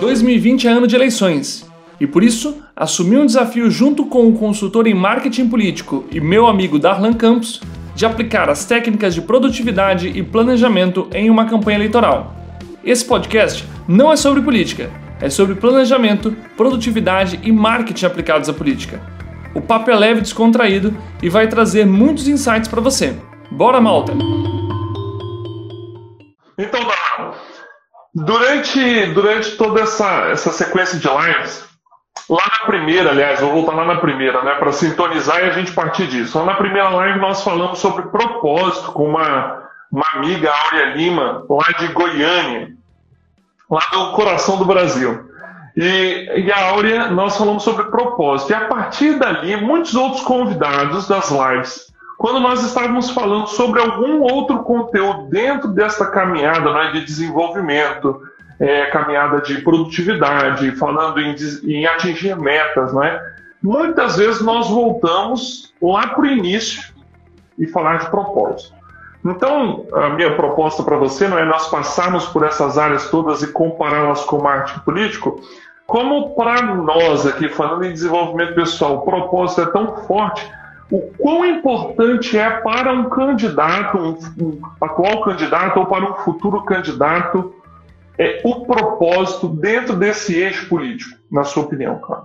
2020 é ano de eleições e por isso assumi um desafio junto com o consultor em marketing político e meu amigo Darlan Campos de aplicar as técnicas de produtividade e planejamento em uma campanha eleitoral. Esse podcast não é sobre política, é sobre planejamento, produtividade e marketing aplicados à política. O papo é leve e descontraído e vai trazer muitos insights para você. Bora, malta! Então, durante, durante toda essa, essa sequência de lives, lá na primeira, aliás, vou voltar lá na primeira, né, para sintonizar e a gente partir disso. Lá na primeira live nós falamos sobre propósito com uma, uma amiga, Áurea Lima, lá de Goiânia, lá do coração do Brasil. E, e a Áurea, nós falamos sobre propósito. E a partir dali, muitos outros convidados das lives quando nós estávamos falando sobre algum outro conteúdo dentro dessa caminhada né, de desenvolvimento, é, caminhada de produtividade, falando em, em atingir metas, né, muitas vezes nós voltamos lá para o início e falar de propósito. Então, a minha proposta para você não é nós passarmos por essas áreas todas e compará-las com o marketing político, como para nós aqui, falando em desenvolvimento pessoal, o propósito é tão forte o quão importante é para um candidato, um, um atual candidato ou para um futuro candidato, é, o propósito dentro desse eixo político, na sua opinião, cara?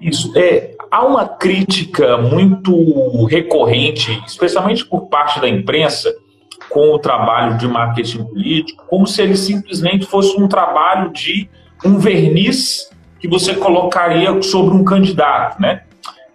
Isso. É, há uma crítica muito recorrente, especialmente por parte da imprensa, com o trabalho de marketing político, como se ele simplesmente fosse um trabalho de um verniz que você colocaria sobre um candidato, né?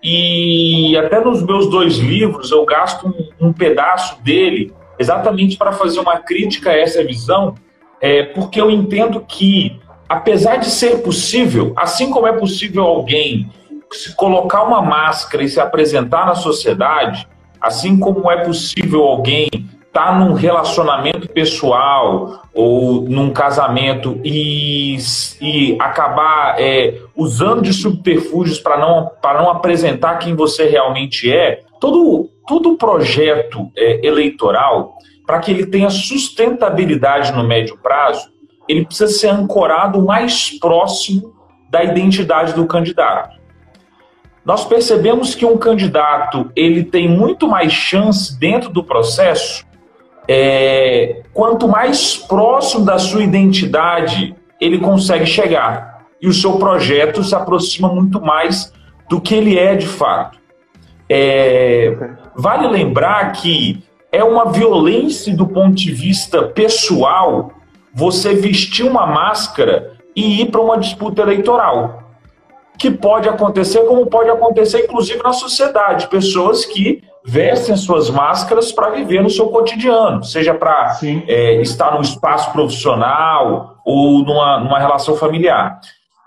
E até nos meus dois livros eu gasto um, um pedaço dele exatamente para fazer uma crítica a essa visão, é, porque eu entendo que, apesar de ser possível, assim como é possível alguém se colocar uma máscara e se apresentar na sociedade, assim como é possível alguém está num relacionamento pessoal ou num casamento e, e acabar é, usando de subterfúgios para não, não apresentar quem você realmente é, todo, todo projeto é, eleitoral, para que ele tenha sustentabilidade no médio prazo, ele precisa ser ancorado mais próximo da identidade do candidato. Nós percebemos que um candidato ele tem muito mais chance dentro do processo é, quanto mais próximo da sua identidade ele consegue chegar. E o seu projeto se aproxima muito mais do que ele é de fato. É, vale lembrar que é uma violência do ponto de vista pessoal você vestir uma máscara e ir para uma disputa eleitoral. Que pode acontecer, como pode acontecer, inclusive, na sociedade. Pessoas que vestem suas máscaras para viver no seu cotidiano, seja para é, estar no espaço profissional ou numa, numa relação familiar.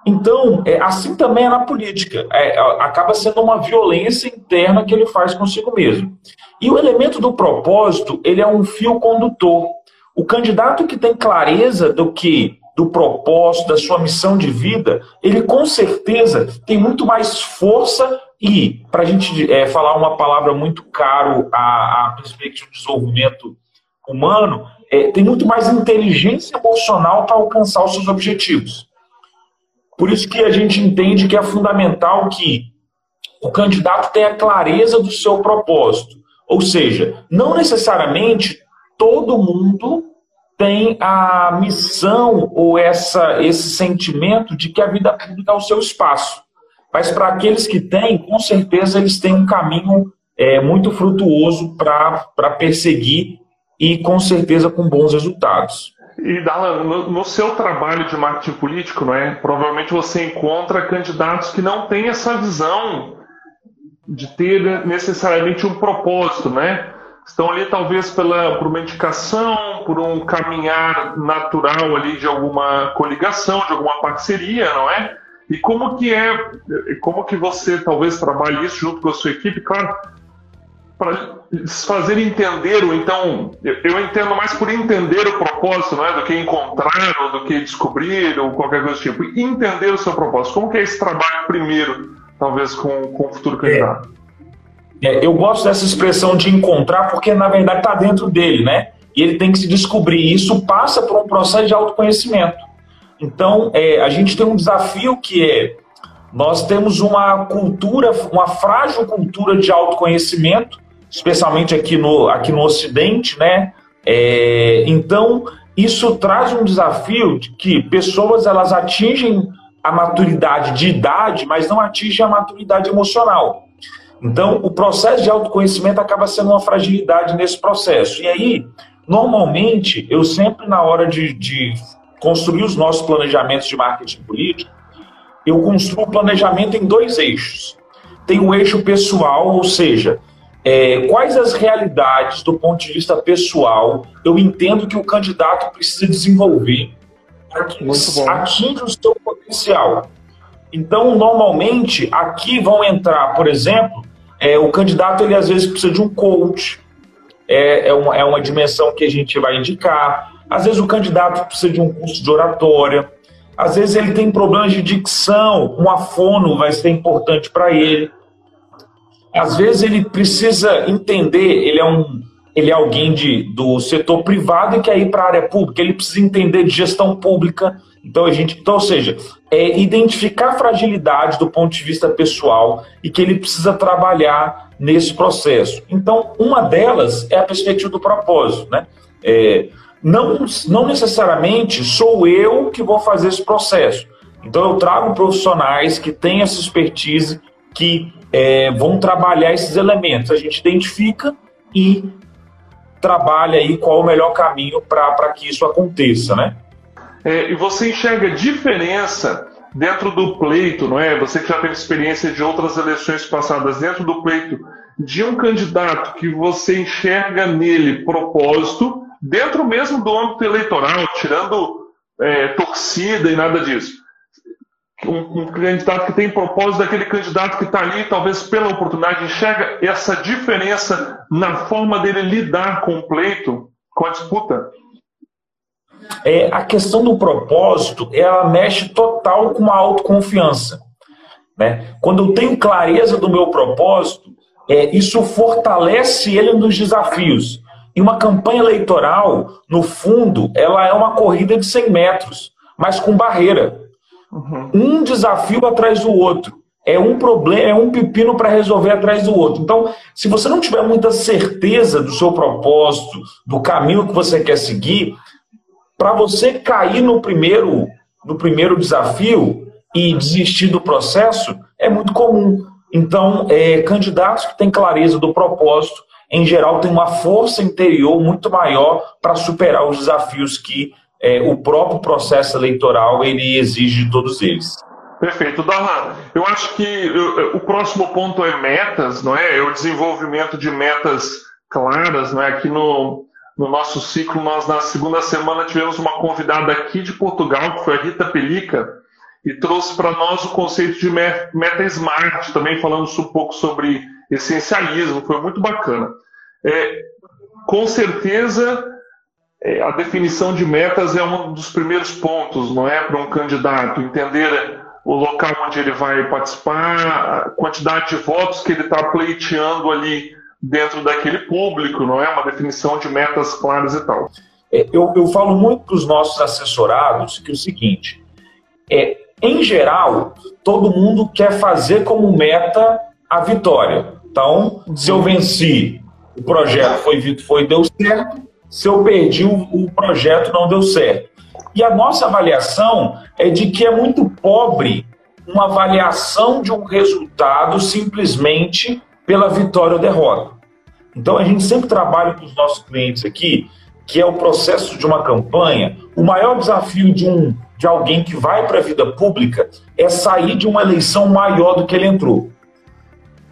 Então, é, assim também é na política. É, acaba sendo uma violência interna que ele faz consigo mesmo. E o elemento do propósito, ele é um fio condutor. O candidato que tem clareza do que do propósito, da sua missão de vida, ele com certeza tem muito mais força e, para a gente é, falar uma palavra muito caro à, à perspectiva de desenvolvimento humano, é, tem muito mais inteligência emocional para alcançar os seus objetivos. Por isso que a gente entende que é fundamental que o candidato tenha clareza do seu propósito. Ou seja, não necessariamente todo mundo tem a missão ou essa, esse sentimento de que a vida pública é o seu espaço. Mas para aqueles que têm, com certeza eles têm um caminho é, muito frutuoso para perseguir e com certeza com bons resultados. E Darlan, no, no, seu trabalho de marketing político, não é? Provavelmente você encontra candidatos que não têm essa visão de ter necessariamente um propósito, né? Estão ali talvez pela, por uma indicação, por um caminhar natural ali de alguma coligação, de alguma parceria, não é? E como que é, como que você talvez trabalhe isso junto com a sua equipe, claro, para fazer entender, ou então, eu entendo mais por entender o propósito, não é? Do que encontrar, ou do que descobrir, ou qualquer coisa do tipo. Entender o seu propósito. Como que é esse trabalho primeiro, talvez, com, com o futuro candidato? É. É, eu gosto dessa expressão de encontrar, porque na verdade está dentro dele, né? E ele tem que se descobrir. Isso passa por um processo de autoconhecimento. Então, é, a gente tem um desafio que é nós temos uma cultura, uma frágil cultura de autoconhecimento, especialmente aqui no, aqui no Ocidente, né? É, então, isso traz um desafio de que pessoas elas atingem a maturidade de idade, mas não atingem a maturidade emocional. Então, o processo de autoconhecimento acaba sendo uma fragilidade nesse processo. E aí, normalmente, eu sempre, na hora de, de construir os nossos planejamentos de marketing político, eu construo o planejamento em dois eixos. Tem o eixo pessoal, ou seja, é, quais as realidades do ponto de vista pessoal eu entendo que o candidato precisa desenvolver para que atinja o seu potencial. Então, normalmente, aqui vão entrar, por exemplo, é, o candidato ele às vezes precisa de um coach, é, é, uma, é uma dimensão que a gente vai indicar. Às vezes o candidato precisa de um curso de oratória, às vezes ele tem problemas de dicção, uma fono vai ser importante para ele. Às vezes ele precisa entender, ele é um ele é alguém de, do setor privado e quer ir para a área pública, ele precisa entender de gestão pública. Então a gente, então, ou seja, é identificar fragilidades do ponto de vista pessoal e que ele precisa trabalhar nesse processo. Então, uma delas é a perspectiva do propósito, né? É, não, não necessariamente sou eu que vou fazer esse processo. Então, eu trago profissionais que têm essa expertise, que é, vão trabalhar esses elementos. A gente identifica e trabalha aí qual o melhor caminho para que isso aconteça, né? É, e você enxerga diferença dentro do pleito, não é? Você que já teve experiência de outras eleições passadas, dentro do pleito, de um candidato que você enxerga nele propósito dentro mesmo do âmbito eleitoral, tirando é, torcida e nada disso. Um, um, candidato que tem propósito daquele candidato que está ali, talvez pela oportunidade, enxerga essa diferença na forma dele lidar com o pleito, com a disputa? É, a questão do propósito, ela mexe total com a autoconfiança. Né? Quando eu tenho clareza do meu propósito, é, isso fortalece ele nos desafios. E uma campanha eleitoral, no fundo, ela é uma corrida de 100 metros, mas com barreira. Uhum. Um desafio atrás do outro. É um problema, é um pepino para resolver atrás do outro. Então, se você não tiver muita certeza do seu propósito, do caminho que você quer seguir, para você cair no primeiro, no primeiro desafio e desistir do processo, é muito comum. Então, é, candidatos que têm clareza do propósito, em geral, têm uma força interior muito maior para superar os desafios que é, o próprio processo eleitoral ele exige de todos eles. Perfeito. Darlan, eu acho que o próximo ponto é metas, não é? É o desenvolvimento de metas claras, não é? Aqui no, no nosso ciclo, nós na segunda semana tivemos uma convidada aqui de Portugal, que foi a Rita Pelica, e trouxe para nós o conceito de meta smart, também falando um pouco sobre essencialismo, foi muito bacana. É, com certeza, é, a definição de metas é um dos primeiros pontos, não é, para um candidato entender o local onde ele vai participar, a quantidade de votos que ele está pleiteando ali dentro daquele público, não é uma definição de metas claras e tal. É, eu, eu falo muito para os nossos assessorados que é o seguinte, é, em geral, todo mundo quer fazer como meta a vitória. Então, se eu venci, o projeto foi, foi deu certo, se eu perdi, o, o projeto não deu certo. E a nossa avaliação é de que é muito pobre uma avaliação de um resultado simplesmente pela vitória ou derrota. Então a gente sempre trabalha com os nossos clientes aqui, que é o processo de uma campanha. O maior desafio de um de alguém que vai para a vida pública é sair de uma eleição maior do que ele entrou.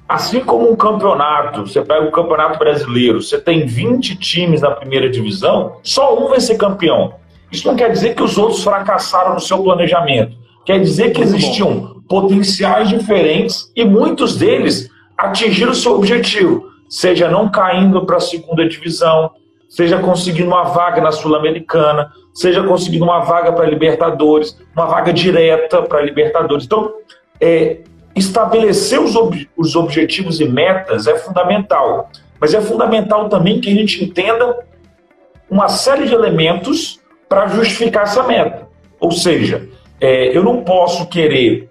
Assim como um campeonato, você pega o Campeonato Brasileiro, você tem 20 times na primeira divisão, só um vai ser campeão. Isso não quer dizer que os outros fracassaram no seu planejamento. Quer dizer que existiam potenciais diferentes e muitos deles atingir o seu objetivo, seja não caindo para a segunda divisão, seja conseguindo uma vaga na Sul-Americana, seja conseguindo uma vaga para Libertadores, uma vaga direta para Libertadores. Então, é, estabelecer os, ob os objetivos e metas é fundamental, mas é fundamental também que a gente entenda uma série de elementos para justificar essa meta. Ou seja, é, eu não posso querer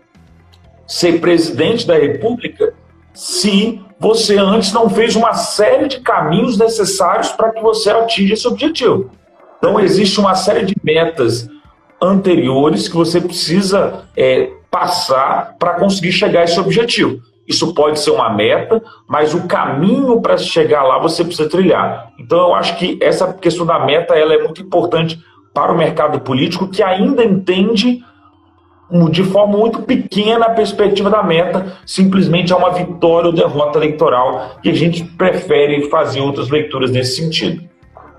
ser presidente da República se você antes não fez uma série de caminhos necessários para que você atinja esse objetivo. Então, existe uma série de metas anteriores que você precisa é, passar para conseguir chegar a esse objetivo. Isso pode ser uma meta, mas o caminho para chegar lá você precisa trilhar. Então, eu acho que essa questão da meta ela é muito importante para o mercado político, que ainda entende de forma muito pequena a perspectiva da meta, simplesmente é uma vitória ou derrota eleitoral, e a gente prefere fazer outras leituras nesse sentido.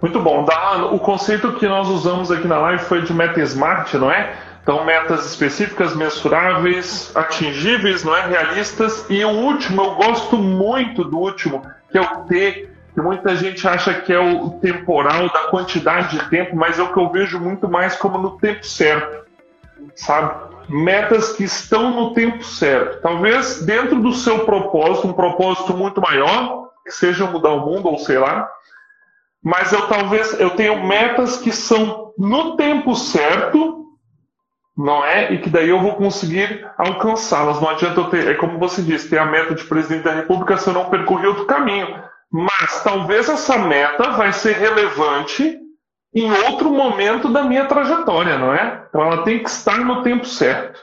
Muito bom. o conceito que nós usamos aqui na live foi de meta smart, não é? Então, metas específicas, mensuráveis, atingíveis, não é? Realistas. E o último, eu gosto muito do último, que é o T, que muita gente acha que é o temporal, da quantidade de tempo, mas é o que eu vejo muito mais como no tempo certo, sabe? Metas que estão no tempo certo. Talvez dentro do seu propósito, um propósito muito maior, que seja mudar o mundo, ou sei lá, mas eu talvez eu tenho metas que são no tempo certo não é? E que daí eu vou conseguir alcançá-las. Não adianta eu ter, é como você disse, ter a meta de presidente da República se eu não percorrer outro caminho. Mas talvez essa meta vai ser relevante em outro momento da minha trajetória, não é? Então ela tem que estar no tempo certo.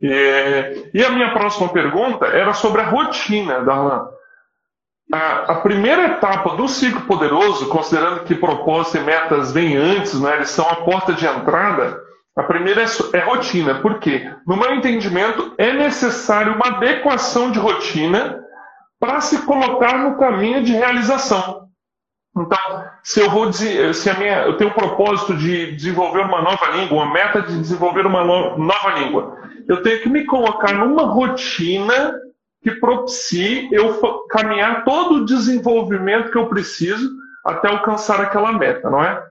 E, a minha próxima pergunta era sobre a rotina da Alan. A, a, primeira etapa do ciclo poderoso, considerando que propósito e metas vêm antes, né, eles são a porta de entrada, a primeira é, é rotina. Por quê? No meu entendimento, é necessário uma adequação de rotina para se colocar no caminho de realização. Então, se eu vou se a minha, eu tenho um propósito de desenvolver uma nova língua, uma meta de desenvolver uma nova língua, eu tenho que me colocar numa rotina que propicie eu caminhar todo o desenvolvimento que eu preciso até alcançar aquela meta, não é?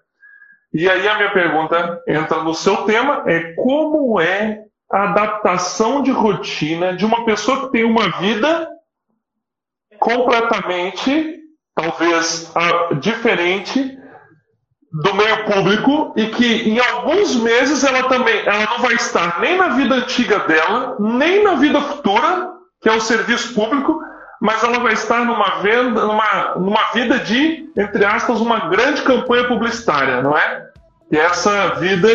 E aí a minha pergunta entra no seu tema, é como é a adaptação de rotina de uma pessoa que tem uma vida completamente, talvez, diferente do meio público e que em alguns meses ela também ela não vai estar nem na vida antiga dela, nem na vida futura, que é o serviço público, mas ela vai estar numa, venda, numa, numa vida de, entre aspas, uma grande campanha publicitária, não é? E essa vida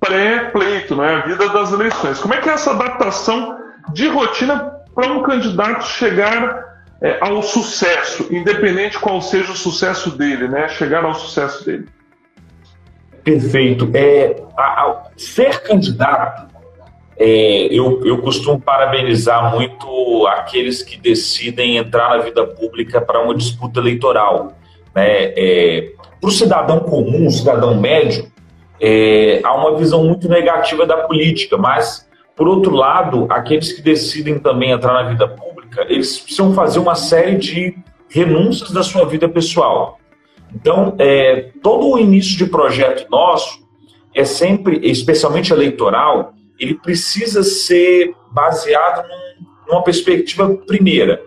pré-pleito, não é? A vida das eleições. Como é que é essa adaptação de rotina para um candidato chegar é, ao sucesso, independente qual seja o sucesso dele, né? Chegar ao sucesso dele. Perfeito. É, a, a, ser candidato é, eu, eu costumo parabenizar muito aqueles que decidem entrar na vida pública para uma disputa eleitoral. Né? É, para o cidadão comum, cidadão médio, é, há uma visão muito negativa da política, mas, por outro lado, aqueles que decidem também entrar na vida pública, eles precisam fazer uma série de renúncias da sua vida pessoal. Então, é, todo o início de projeto nosso é sempre, especialmente eleitoral, ele precisa ser baseado num, numa perspectiva primeira.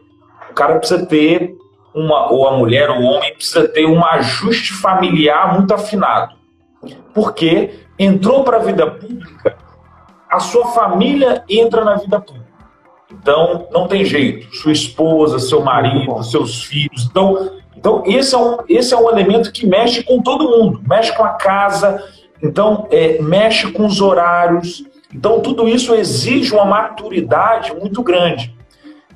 O cara precisa ter uma, ou a mulher ou o homem precisa ter um ajuste familiar muito afinado. Porque entrou para a vida pública, a sua família entra na vida pública. Então, não tem jeito. Sua esposa, seu marido, seus filhos. Então, então esse, é um, esse é um elemento que mexe com todo mundo. Mexe com a casa, então é, mexe com os horários, então, tudo isso exige uma maturidade muito grande.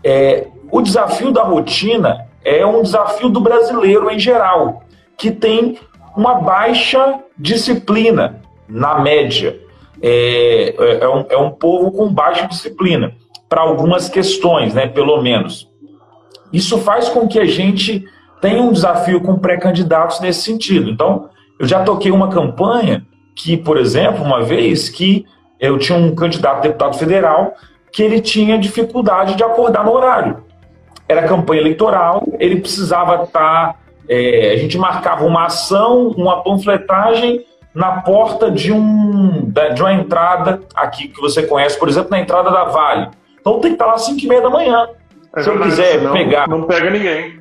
É, o desafio da rotina é um desafio do brasileiro em geral, que tem uma baixa disciplina, na média. É, é, é um, é um povo com baixa disciplina, para algumas questões, né, pelo menos. Isso faz com que a gente tenha um desafio com pré-candidatos nesse sentido. Então, eu já toquei uma campanha que, por exemplo, uma vez, que eu tinha um candidato a deputado federal que ele tinha dificuldade de acordar no horário. Era campanha eleitoral, ele precisava estar. É, a gente marcava uma ação, uma panfletagem na porta de, um, de uma entrada aqui que você conhece, por exemplo, na entrada da Vale. Então tem que estar lá às 5 e meia da manhã. É se eu quiser não, pegar. Não pega ninguém.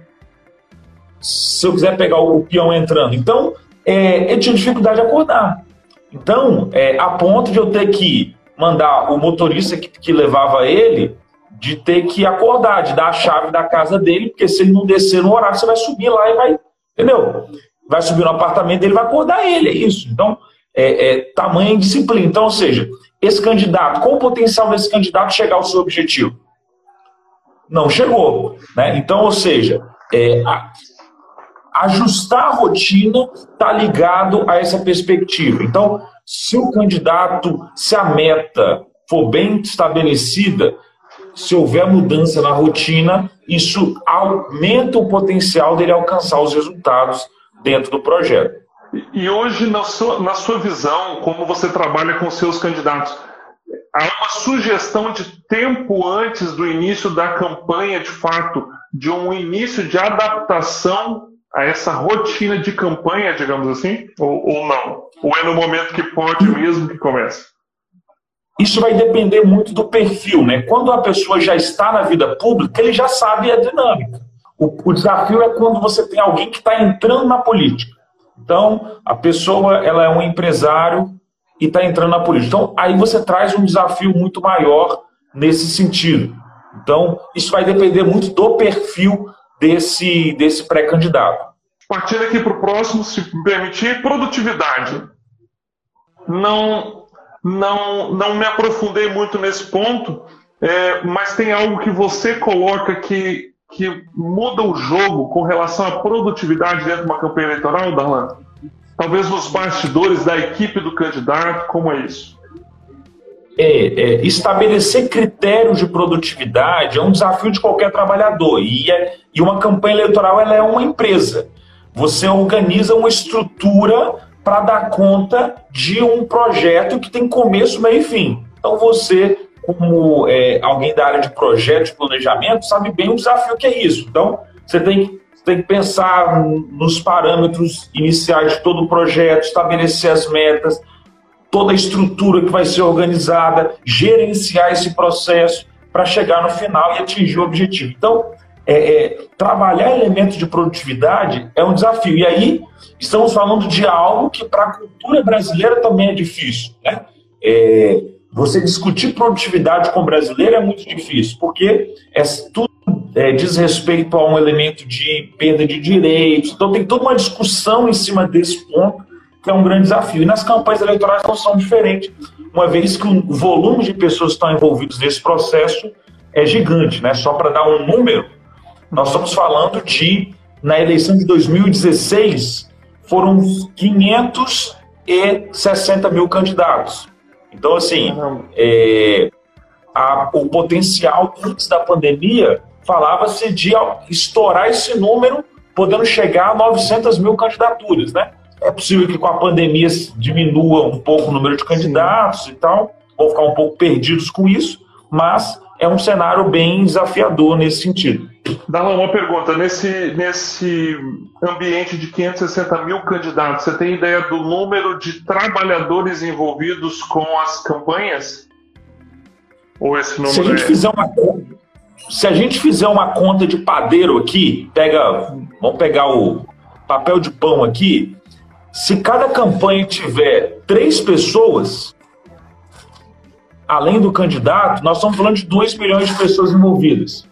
Se eu quiser pegar o peão entrando. Então, é, ele tinha dificuldade de acordar. Então, é, a ponto de eu ter que mandar o motorista que, que levava ele de ter que acordar, de dar a chave da casa dele, porque se ele não descer no horário, você vai subir lá e vai, entendeu? Vai subir no apartamento dele, vai acordar ele, é isso. Então, é, é tamanho disciplina. Então, ou seja, esse candidato, qual o potencial desse candidato chegar ao seu objetivo? Não chegou. Né? Então, ou seja, é, ajustar a rotina está ligado a essa perspectiva. Então, se o candidato, se a meta for bem estabelecida, se houver mudança na rotina, isso aumenta o potencial dele alcançar os resultados dentro do projeto. E hoje, na sua, na sua visão, como você trabalha com seus candidatos, há uma sugestão de tempo antes do início da campanha, de fato, de um início de adaptação a essa rotina de campanha, digamos assim? Ou, ou não? Ou é no momento que pode mesmo que começa? Isso vai depender muito do perfil, né? Quando a pessoa já está na vida pública, ele já sabe a dinâmica. O, o desafio é quando você tem alguém que está entrando na política. Então, a pessoa ela é um empresário e está entrando na política. Então, aí você traz um desafio muito maior nesse sentido. Então, isso vai depender muito do perfil desse, desse pré-candidato. Partindo aqui para o próximo, se permitir, produtividade. Não, não, não me aprofundei muito nesse ponto, é, mas tem algo que você coloca que, que muda o jogo com relação à produtividade dentro de uma campanha eleitoral, Darlan? Talvez nos bastidores da equipe do candidato, como é isso? É, é, estabelecer critérios de produtividade é um desafio de qualquer trabalhador. E, é, e uma campanha eleitoral ela é uma empresa. Você organiza uma estrutura para dar conta de um projeto que tem começo, meio e fim. Então você, como é, alguém da área de projeto, de planejamento, sabe bem o desafio que é isso. Então você tem, tem que pensar nos parâmetros iniciais de todo o projeto, estabelecer as metas, toda a estrutura que vai ser organizada, gerenciar esse processo para chegar no final e atingir o objetivo. Então, é, é, trabalhar elementos de produtividade é um desafio. E aí, estamos falando de algo que para a cultura brasileira também é difícil. Né? É, você discutir produtividade com o brasileiro é muito difícil, porque é, tudo é, diz respeito a um elemento de perda de direitos. Então, tem toda uma discussão em cima desse ponto, que é um grande desafio. E nas campanhas eleitorais não são diferentes, uma vez que o volume de pessoas que estão envolvidas nesse processo é gigante. Né? Só para dar um número, nós estamos falando de, na eleição de 2016, foram 560 mil candidatos. Então, assim, é, a, o potencial antes da pandemia falava-se de estourar esse número, podendo chegar a 900 mil candidaturas, né? É possível que com a pandemia diminua um pouco o número de candidatos e tal, vão ficar um pouco perdidos com isso, mas é um cenário bem desafiador nesse sentido. Darlan, uma pergunta. Nesse, nesse ambiente de 560 mil candidatos, você tem ideia do número de trabalhadores envolvidos com as campanhas? Ou esse número se a gente é... fizer uma se a gente fizer uma conta de padeiro aqui, pega, vamos pegar o papel de pão aqui, se cada campanha tiver três pessoas, além do candidato, nós estamos falando de 2 milhões de pessoas envolvidas.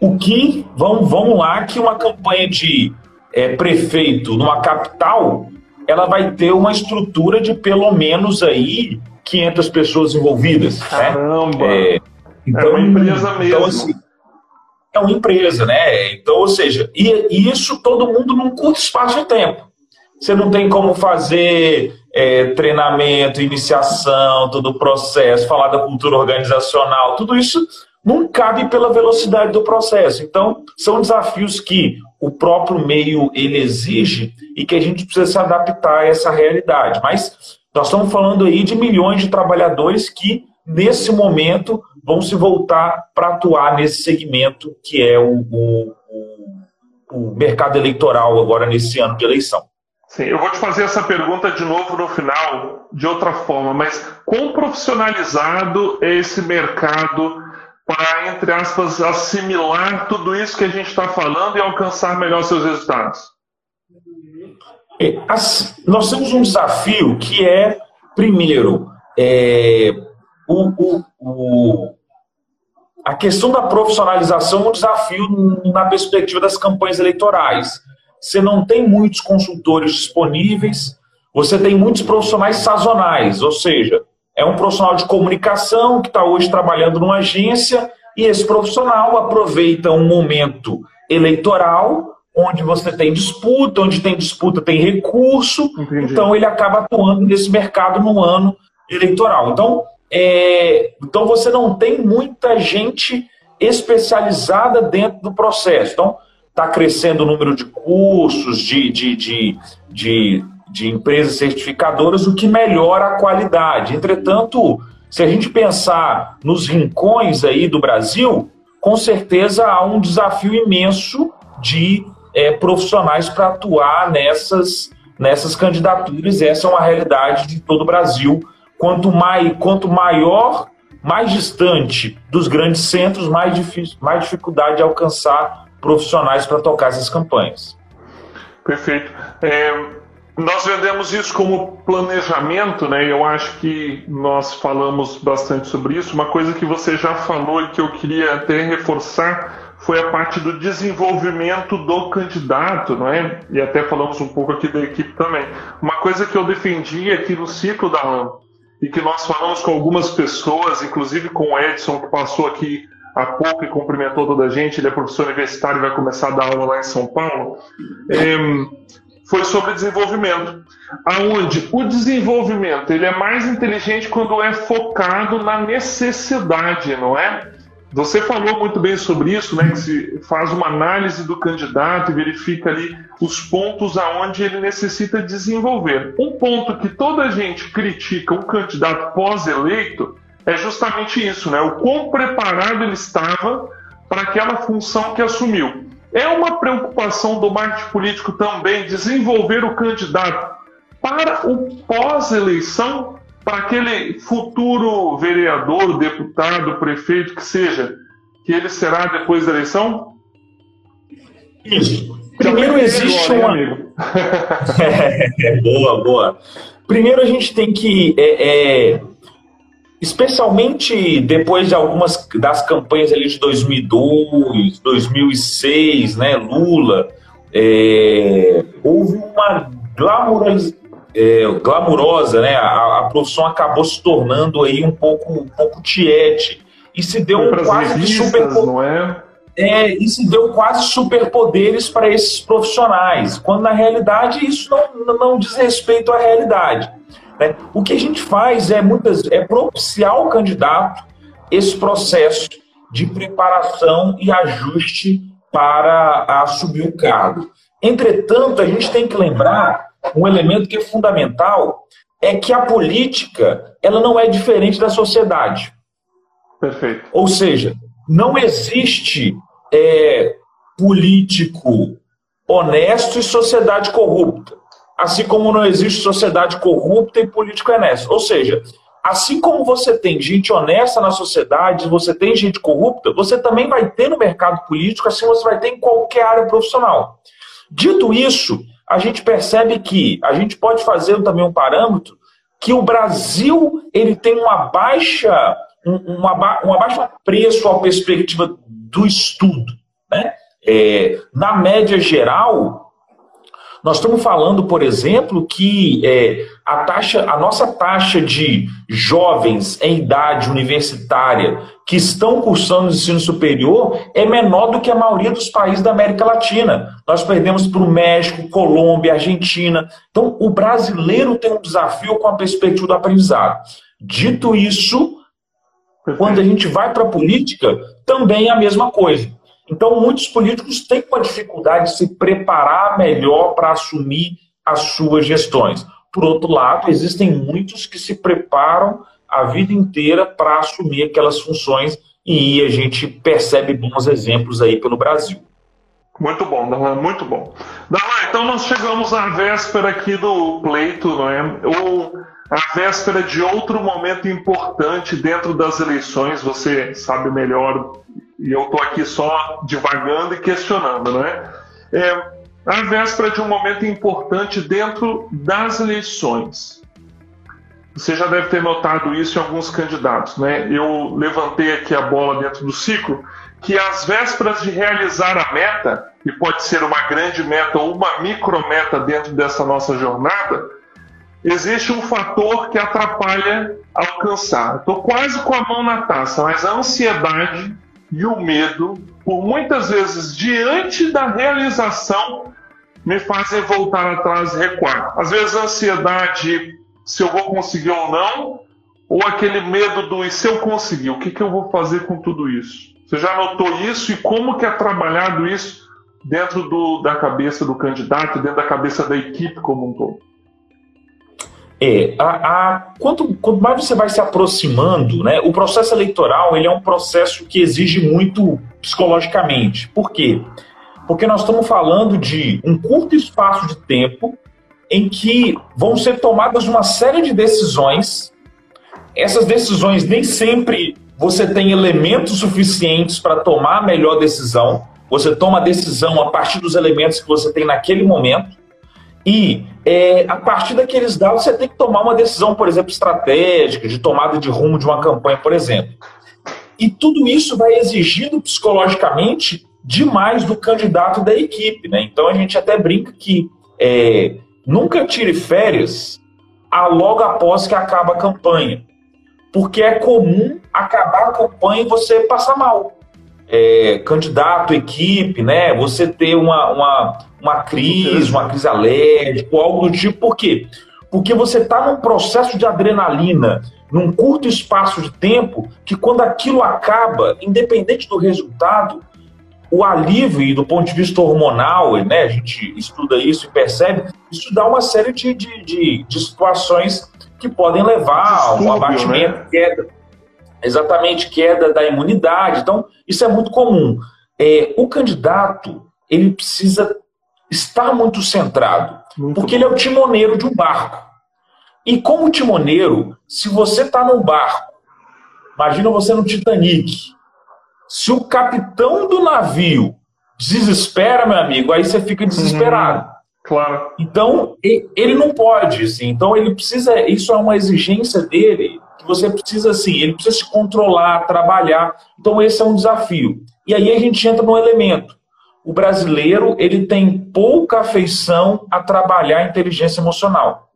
O que, vamos, vamos lá, que uma campanha de é, prefeito numa capital, ela vai ter uma estrutura de pelo menos aí 500 pessoas envolvidas. Né? Caramba! Né? É, então, é uma empresa mesmo. Então, assim, é uma empresa, né? Então, ou seja, e, e isso todo mundo num curto espaço de tempo. Você não tem como fazer é, treinamento, iniciação, todo o processo, falar da cultura organizacional, tudo isso não cabe pela velocidade do processo. Então, são desafios que o próprio meio ele exige e que a gente precisa se adaptar a essa realidade. Mas nós estamos falando aí de milhões de trabalhadores que, nesse momento, vão se voltar para atuar nesse segmento que é o, o, o mercado eleitoral agora nesse ano de eleição. Sim, eu vou te fazer essa pergunta de novo no final, de outra forma, mas quão profissionalizado é esse mercado para, entre aspas, assimilar tudo isso que a gente está falando e alcançar melhor seus resultados? As, nós temos um desafio que é, primeiro, é, o, o, o, a questão da profissionalização é um desafio na perspectiva das campanhas eleitorais. Você não tem muitos consultores disponíveis, você tem muitos profissionais sazonais, ou seja, é um profissional de comunicação que está hoje trabalhando numa agência e esse profissional aproveita um momento eleitoral onde você tem disputa, onde tem disputa tem recurso, Entendi. então ele acaba atuando nesse mercado no ano eleitoral. Então, é, então você não tem muita gente especializada dentro do processo. Então, está crescendo o número de cursos, de, de, de, de, de empresas certificadoras, o que melhora a qualidade. Entretanto, se a gente pensar nos rincões aí do Brasil, com certeza há um desafio imenso de é, profissionais para atuar nessas, nessas candidaturas. Essa é uma realidade de todo o Brasil. Quanto, mai, quanto maior, mais distante dos grandes centros, mais, difícil, mais dificuldade de alcançar profissionais para tocar essas campanhas. Perfeito. É, nós vendemos isso como planejamento, né? Eu acho que nós falamos bastante sobre isso. Uma coisa que você já falou e que eu queria até reforçar foi a parte do desenvolvimento do candidato, não é? E até falamos um pouco aqui da equipe também. Uma coisa que eu defendi aqui no ciclo da RAM e que nós falamos com algumas pessoas, inclusive com o Edson, que passou aqui há pouco e cumprimentou toda a gente, ele é professor universitário e vai começar a dar aula lá em São Paulo, é, foi sobre desenvolvimento. Aonde o desenvolvimento ele é mais inteligente quando é focado na necessidade, não é? Você falou muito bem sobre isso, né? Que se faz uma análise do candidato e verifica ali os pontos aonde ele necessita desenvolver. Um ponto que toda a gente critica um candidato pós-eleito é justamente isso, né? O quão preparado ele estava para aquela função que assumiu. É uma preocupação do marketing político também desenvolver o candidato para o pós-eleição para aquele futuro vereador, deputado, prefeito, que seja, que ele será depois da eleição? Isso. Primeiro existe uma. é, boa, boa. Primeiro a gente tem que. É, é, especialmente depois de algumas das campanhas ali de 2002, 2006, né, Lula, é, houve uma glamorização é, glamurosa, né? A, a, profissão acabou se tornando aí um pouco, um pouco tiete e se deu um quase super não é? É, e se deu quase superpoderes para esses profissionais, quando na realidade isso não, não diz respeito à realidade. Né? O que a gente faz é muitas é propiciar ao candidato esse processo de preparação e ajuste para assumir o cargo. Entretanto, a gente tem que lembrar um elemento que é fundamental é que a política ela não é diferente da sociedade. Perfeito. Ou seja, não existe é, político honesto e sociedade corrupta. Assim como não existe sociedade corrupta e político honesto. Ou seja, assim como você tem gente honesta na sociedade, você tem gente corrupta, você também vai ter no mercado político, assim você vai ter em qualquer área profissional. Dito isso, a gente percebe que a gente pode fazer também um parâmetro que o Brasil ele tem uma baixa uma, uma baixa preço à perspectiva do estudo. Né? É, na média geral, nós estamos falando, por exemplo, que é, a, taxa, a nossa taxa de jovens em idade universitária que estão cursando ensino superior é menor do que a maioria dos países da América Latina. Nós perdemos para o México, Colômbia, Argentina. Então, o brasileiro tem um desafio com a perspectiva do aprendizado. Dito isso, quando a gente vai para a política, também é a mesma coisa. Então, muitos políticos têm uma dificuldade de se preparar melhor para assumir as suas gestões. Por outro lado, existem muitos que se preparam a vida inteira para assumir aquelas funções e a gente percebe bons exemplos aí pelo Brasil. Muito bom, Darlan, muito bom. Darlan, então nós chegamos à véspera aqui do pleito, não é? Ou a véspera de outro momento importante dentro das eleições, você sabe melhor e eu estou aqui só divagando e questionando, não é? à véspera de um momento importante dentro das eleições. Você já deve ter notado isso em alguns candidatos, né? Eu levantei aqui a bola dentro do ciclo que às vésperas de realizar a meta, e pode ser uma grande meta ou uma micrometa dentro dessa nossa jornada, existe um fator que atrapalha alcançar. Estou quase com a mão na taça, mas a ansiedade e o medo, por muitas vezes diante da realização, me fazem voltar atrás e recuar. Às vezes a ansiedade se eu vou conseguir ou não, ou aquele medo do e se eu conseguir, o que, que eu vou fazer com tudo isso? Você já notou isso e como que é trabalhado isso dentro do, da cabeça do candidato, dentro da cabeça da equipe como um todo? É, a, a, quanto, quanto mais você vai se aproximando, né, o processo eleitoral ele é um processo que exige muito psicologicamente. Por quê? Porque nós estamos falando de um curto espaço de tempo em que vão ser tomadas uma série de decisões. Essas decisões nem sempre você tem elementos suficientes para tomar a melhor decisão. Você toma a decisão a partir dos elementos que você tem naquele momento. E é, a partir daqueles dados, você tem que tomar uma decisão, por exemplo, estratégica, de tomada de rumo de uma campanha, por exemplo. E tudo isso vai exigindo psicologicamente demais do candidato da equipe. Né? Então a gente até brinca que é, nunca tire férias logo após que acaba a campanha, porque é comum acabar a campanha e você passar mal. É, candidato, equipe, né? Você ter uma, uma, uma crise, uma crise alérgica, algo do tipo. Por quê? Porque você está num processo de adrenalina, num curto espaço de tempo, que quando aquilo acaba, independente do resultado, o alívio, do ponto de vista hormonal, né, a gente estuda isso e percebe, isso dá uma série de, de, de, de situações que podem levar a um abatimento, né? queda. Exatamente, queda da imunidade. Então, isso é muito comum. É, o candidato, ele precisa estar muito centrado, muito porque bom. ele é o timoneiro de um barco. E como timoneiro, se você está num barco, imagina você no Titanic, se o capitão do navio desespera, meu amigo, aí você fica desesperado. Uhum, claro. Então, ele não pode, assim. Então, ele precisa. Isso é uma exigência dele, que você precisa, assim, ele precisa se controlar, trabalhar. Então, esse é um desafio. E aí a gente entra no elemento. O brasileiro, ele tem pouca afeição a trabalhar a inteligência emocional.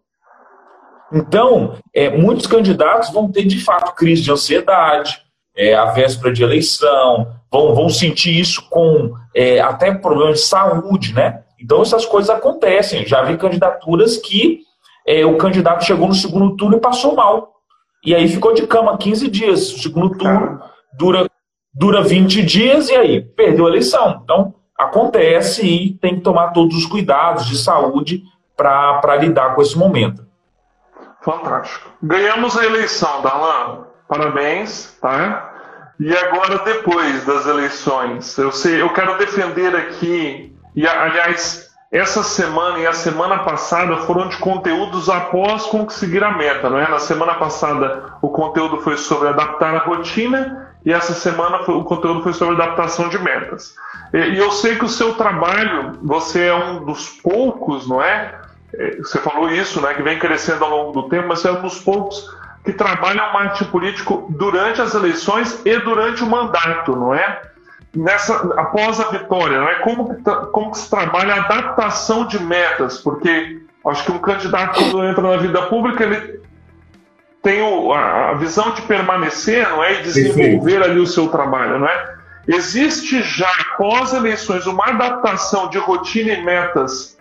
Então, é, muitos candidatos vão ter, de fato, crise de ansiedade, é, a véspera de eleição, vão, vão sentir isso com é, até problemas de saúde, né? Então essas coisas acontecem. Já vi candidaturas que é, o candidato chegou no segundo turno e passou mal. E aí ficou de cama 15 dias. O segundo turno dura, dura 20 dias e aí perdeu a eleição. Então acontece e tem que tomar todos os cuidados de saúde para lidar com esse momento. Fantástico. Ganhamos a eleição, Darlan. Parabéns, tá? E agora, depois das eleições, eu sei, eu quero defender aqui, e aliás, essa semana e a semana passada foram de conteúdos após conseguir a meta, não é? Na semana passada o conteúdo foi sobre adaptar a rotina e essa semana o conteúdo foi sobre adaptação de metas. E eu sei que o seu trabalho, você é um dos poucos, não é? é você falou isso, né? Que vem crescendo ao longo do tempo, mas você é um dos poucos que trabalham o marketing político durante as eleições e durante o mandato, não é? Nessa, após a vitória, não é? Como, como que se trabalha a adaptação de metas? Porque acho que um candidato, quando entra na vida pública, ele tem o, a, visão de permanecer, não é? E desenvolver ali o seu trabalho, não é? Existe já, após eleições, uma adaptação de rotina e metas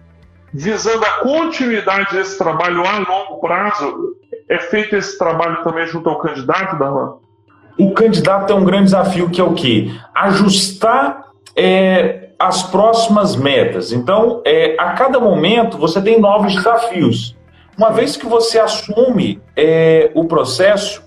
visando a continuidade desse trabalho a longo prazo, é feito esse trabalho também junto ao candidato, Darlan? O candidato tem um grande desafio que é o quê? Ajustar é, as próximas metas. Então, é, a cada momento você tem novos desafios. Uma vez que você assume é, o processo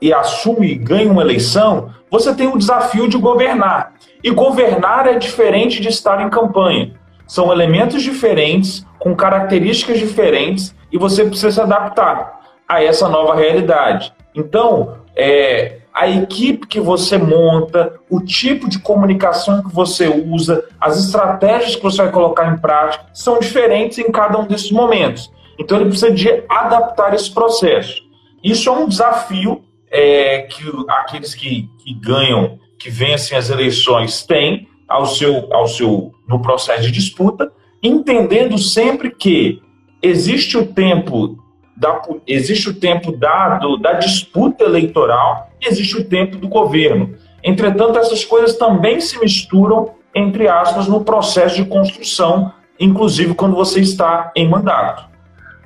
e assume e ganha uma eleição, você tem o desafio de governar. E governar é diferente de estar em campanha. São elementos diferentes, com características diferentes, e você precisa se adaptar a essa nova realidade. Então, é, a equipe que você monta, o tipo de comunicação que você usa, as estratégias que você vai colocar em prática são diferentes em cada um desses momentos. Então ele precisa de adaptar esse processo. Isso é um desafio é, que aqueles que, que ganham, que vencem as eleições têm ao seu, ao seu, no processo de disputa, entendendo sempre que existe o tempo da, existe o tempo dado da disputa eleitoral e existe o tempo do governo. Entretanto, essas coisas também se misturam, entre aspas, no processo de construção, inclusive quando você está em mandato.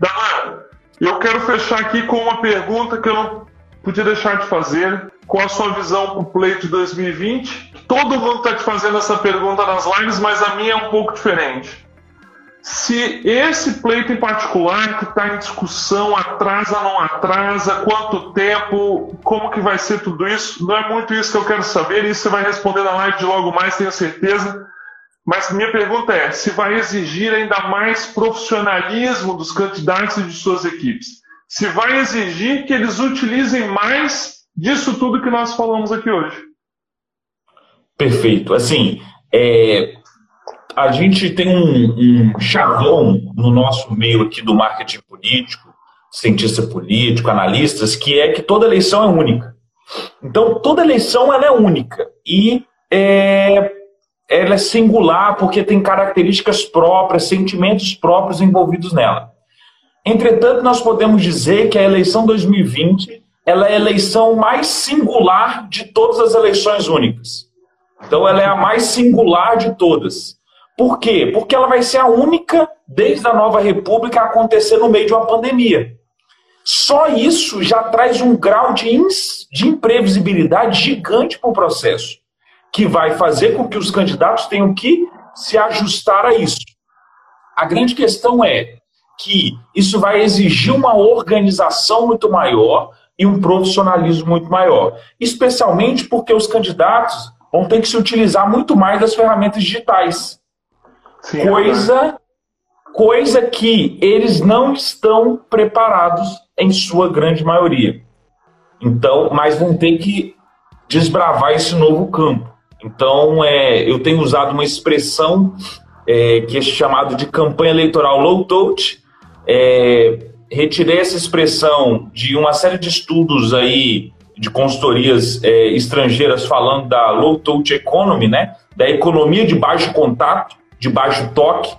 Darlan, eu quero fechar aqui com uma pergunta que eu não podia deixar de fazer. Qual a sua visão para o pleito de 2020? Todo mundo está te fazendo essa pergunta nas lives, mas a minha é um pouco diferente. Se esse pleito em particular que está em discussão atrasa, não atrasa, quanto tempo, como que vai ser tudo isso, não é muito isso que eu quero saber, isso você vai responder na live de logo mais, tenho certeza. Mas minha pergunta é, se vai exigir ainda mais profissionalismo dos candidatos e de suas equipes? Se vai exigir que eles utilizem mais disso tudo que nós falamos aqui hoje? Perfeito. Assim, é, a gente tem um, um chavão no nosso meio aqui do marketing político, cientista político, analistas, que é que toda eleição é única. Então, toda eleição ela é única e é, ela é singular porque tem características próprias, sentimentos próprios envolvidos nela. Entretanto, nós podemos dizer que a eleição 2020 ela é a eleição mais singular de todas as eleições únicas. Então, ela é a mais singular de todas. Por quê? Porque ela vai ser a única, desde a nova república, a acontecer no meio de uma pandemia. Só isso já traz um grau de, de imprevisibilidade gigante para o processo, que vai fazer com que os candidatos tenham que se ajustar a isso. A grande questão é que isso vai exigir uma organização muito maior e um profissionalismo muito maior, especialmente porque os candidatos vão ter que se utilizar muito mais das ferramentas digitais. Sim, é coisa, coisa que eles não estão preparados em sua grande maioria. Então, mas vão ter que desbravar esse novo campo. Então, é, eu tenho usado uma expressão é, que é chamado de campanha eleitoral low touch. É, retirei essa expressão de uma série de estudos aí de consultorias é, estrangeiras falando da low touch economy, né, da economia de baixo contato, de baixo toque,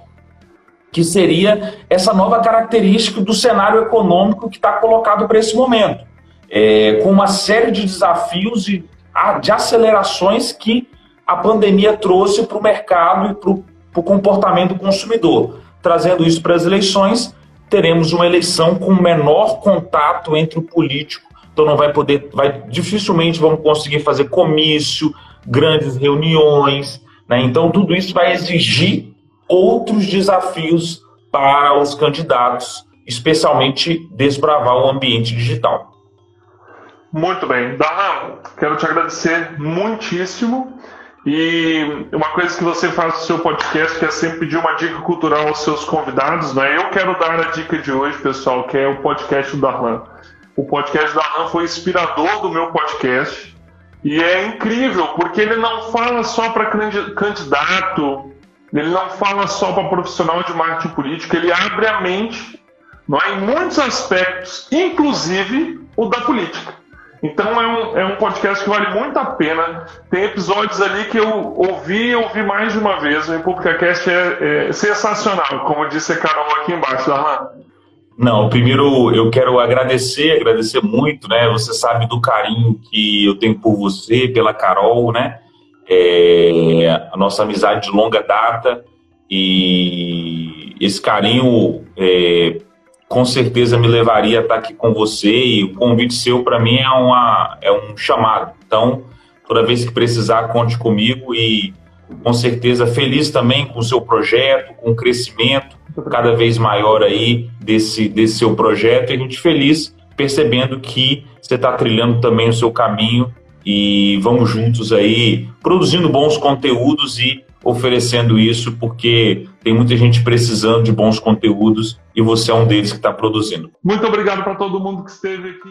que seria essa nova característica do cenário econômico que está colocado para esse momento, é, com uma série de desafios e de acelerações que a pandemia trouxe para o mercado e para o comportamento do consumidor. Trazendo isso para as eleições, teremos uma eleição com menor contato entre o político, então não vai poder, vai dificilmente vamos conseguir fazer comício, grandes reuniões, né? Então, tudo isso vai exigir outros desafios para os candidatos, especialmente desbravar o ambiente digital. Muito bem. Darlan, quero te agradecer muitíssimo. E uma coisa que você faz no seu podcast, que é sempre pedir uma dica cultural aos seus convidados, né? Eu quero dar a dica de hoje, pessoal, que é o podcast do Darlan. O podcast do Darlan foi inspirador do meu podcast. E é incrível, porque ele não fala só para candidato, ele não fala só para profissional de marketing político, ele abre a mente não é, em muitos aspectos, inclusive o da política. Então é um, é um podcast que vale muito a pena. Tem episódios ali que eu ouvi e ouvi mais de uma vez. O RepublicaCast é, é sensacional, como disse a Carol aqui embaixo, Darlan. Não, primeiro eu quero agradecer, agradecer muito, né? Você sabe do carinho que eu tenho por você, pela Carol, né? É, a nossa amizade de longa data e esse carinho é, com certeza me levaria a estar aqui com você e o convite seu para mim é, uma, é um chamado. Então, toda vez que precisar, conte comigo e com certeza feliz também com o seu projeto, com o crescimento cada vez maior aí desse, desse seu projeto e a gente feliz percebendo que você está trilhando também o seu caminho e vamos juntos aí produzindo bons conteúdos e oferecendo isso porque tem muita gente precisando de bons conteúdos e você é um deles que está produzindo. Muito obrigado para todo mundo que esteve aqui.